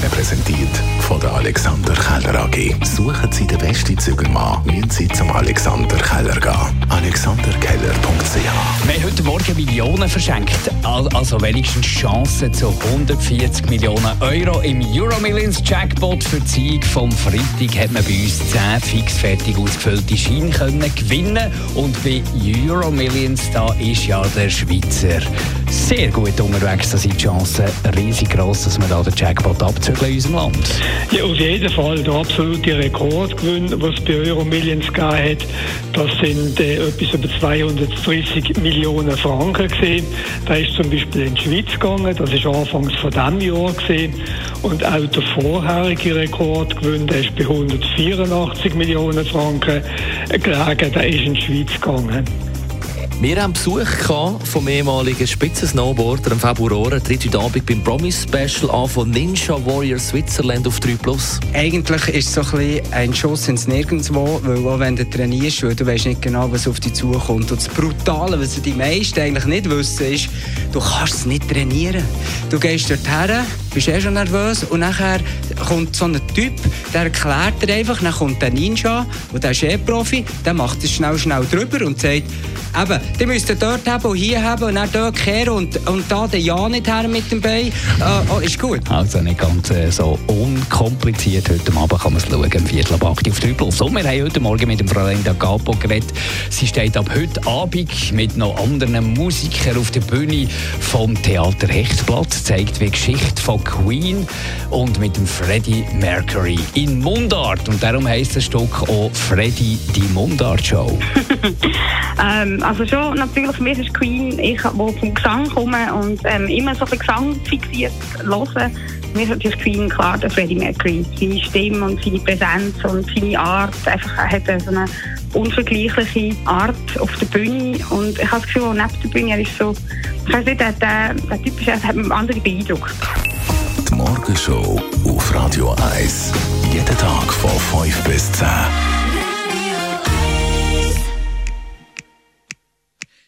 Ihnen präsentiert von der Alexander Keller AG. Suchen Sie den besten Zügelmann, müssen Sie zum Alexander Keller gehen. AlexanderKeller.ch Wir haben heute Morgen Millionen verschenkt. Al- Also wenigstens Chancen zu 140 Millionen Euro im Euro Millions Jackpot. Für die Sieg vom Freitag hat man bei uns 10 fixfertig ausgefüllte Scheine können gewinnen Und bei Euro Millions da ist ja der Schweizer sehr gut unterwegs. Da sind die Chancen riesig groß, dass wir da den Jackpot abzügeln in unserem Land. Ja, auf jeden Fall. Der absolute Rekordgewinn, was es bei Euro Millions gegeben hat, das sind äh, etwas über 230 Millionen Franken gesehen. Da ist zum Beispiel in die Schweiz gegangen, das ist anfangs von diesem Jahr gesehen. Und auch der vorherige Rekordgewinn, der ist bei 184 Millionen Franken gelegen, der ist in die Schweiz gegangen. Wir haben Besuch vom ehemaligen Spitzensnowboarder im Februar, tritt heute Abend beim Promise Special an von Ninja Warrior Switzerland auf 3 Plus. Eigentlich ist es so ein, bisschen ein Schuss ins Nirgendwo, weil auch wenn du trainierst, weil du weißt nicht genau, was auf dich zukommt. Und das Brutale, was die meisten eigentlich nicht wissen, ist, du kannst es nicht trainieren. Du gehst dort her, bist eh schon nervös und nachher kommt so ein Typ, der erklärt dir einfach, dann kommt der Ninja, und der ist eh Profi, der macht es schnell, schnell drüber und sagt, eben, die müsst dort haben und hier haben und dann dort kehren und, und da den Ja nicht her mit dem Bein. Äh, oh, ist gut. Also nicht ganz äh, so unkompliziert. Heute Abend kann man es schauen, Viertel ab 8 auf 3 Plus. Und wir haben heute Morgen mit dem Fräulein Capo geredet. Sie steht ab heute Abend mit noch anderen Musikern auf der Bühne vom Theater Hechtblatt, zeigt wie Geschichte von Queen und mit dem Freddie Mercury in Mundart. Und darum heisst das Stück auch Freddie die Mundart Show. Ähm, also schon natürlich, mir ist Queen, ich wo vom Gesang komme und ähm, immer so viel Gesang fixiert höre. Mir ist Queen klar der Freddie Mercury. Seine Stimme und seine Präsenz und seine Art. Einfach, er hat so eine unvergleichliche Art auf der Bühne. Und ich habe das Gefühl, neben der Bühne, er ist so, ich weiß nicht, der, der, der Typ ist, hat einen anderen Beeindruck. Die Morgenshow auf Radio 1. Jeden Tag von 5 bis 10.